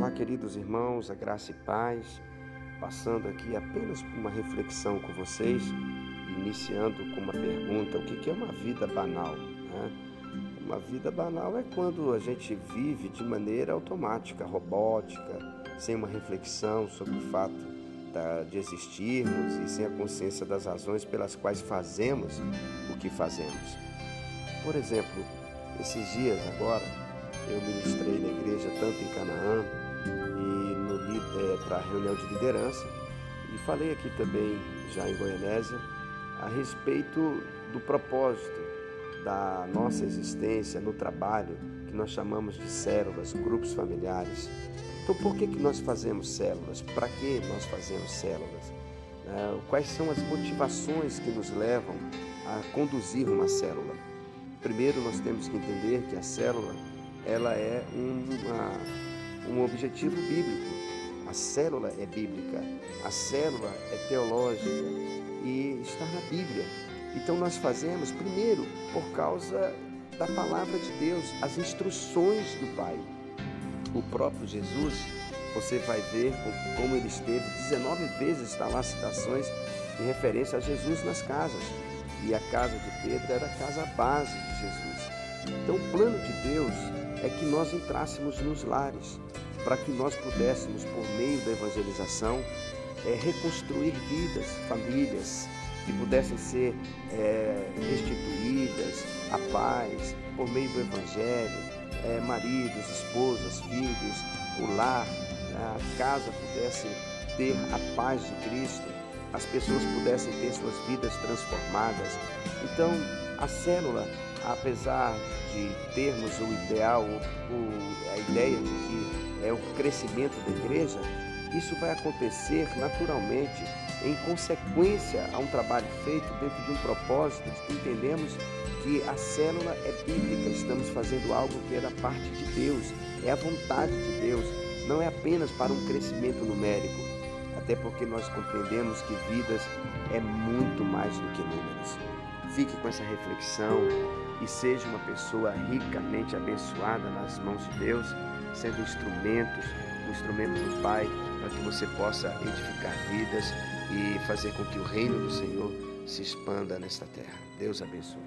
Olá, queridos irmãos, a graça e paz. Passando aqui apenas por uma reflexão com vocês, iniciando com uma pergunta: o que é uma vida banal? Né? Uma vida banal é quando a gente vive de maneira automática, robótica, sem uma reflexão sobre o fato de existirmos e sem a consciência das razões pelas quais fazemos o que fazemos. Por exemplo, esses dias agora eu ministrei na igreja tanto em Canaã e é, para a reunião de liderança e falei aqui também já em Goianésia a respeito do propósito da nossa existência no trabalho que nós chamamos de células, grupos familiares. Então, por que, que nós fazemos células? Para que nós fazemos células? É, quais são as motivações que nos levam a conduzir uma célula? Primeiro, nós temos que entender que a célula ela é uma, um objetivo bíblico. A célula é bíblica, a célula é teológica e está na Bíblia. Então nós fazemos primeiro por causa da palavra de Deus, as instruções do Pai. O próprio Jesus, você vai ver como ele esteve 19 vezes está lá citações em referência a Jesus nas casas. E a casa de Pedro era a casa base de Jesus. Então o plano de Deus é que nós entrássemos nos lares, para que nós pudéssemos, por meio da evangelização, é, reconstruir vidas, famílias, que pudessem ser é, restituídas à paz, por meio do Evangelho, é, maridos, esposas, filhos, o lar, a casa pudesse ter a paz de Cristo, as pessoas pudessem ter suas vidas transformadas. Então, a célula apesar de termos o ideal, o, a ideia de que é o crescimento da igreja, isso vai acontecer naturalmente em consequência a um trabalho feito dentro de um propósito de que entendemos que a célula é bíblica, estamos fazendo algo que é da parte de Deus, é a vontade de Deus, não é apenas para um crescimento numérico, até porque nós compreendemos que vidas é muito mais do que números. Fique com essa reflexão e seja uma pessoa ricamente abençoada nas mãos de Deus, sendo instrumentos, um instrumento do Pai, para que você possa edificar vidas e fazer com que o reino do Senhor se expanda nesta terra. Deus abençoe.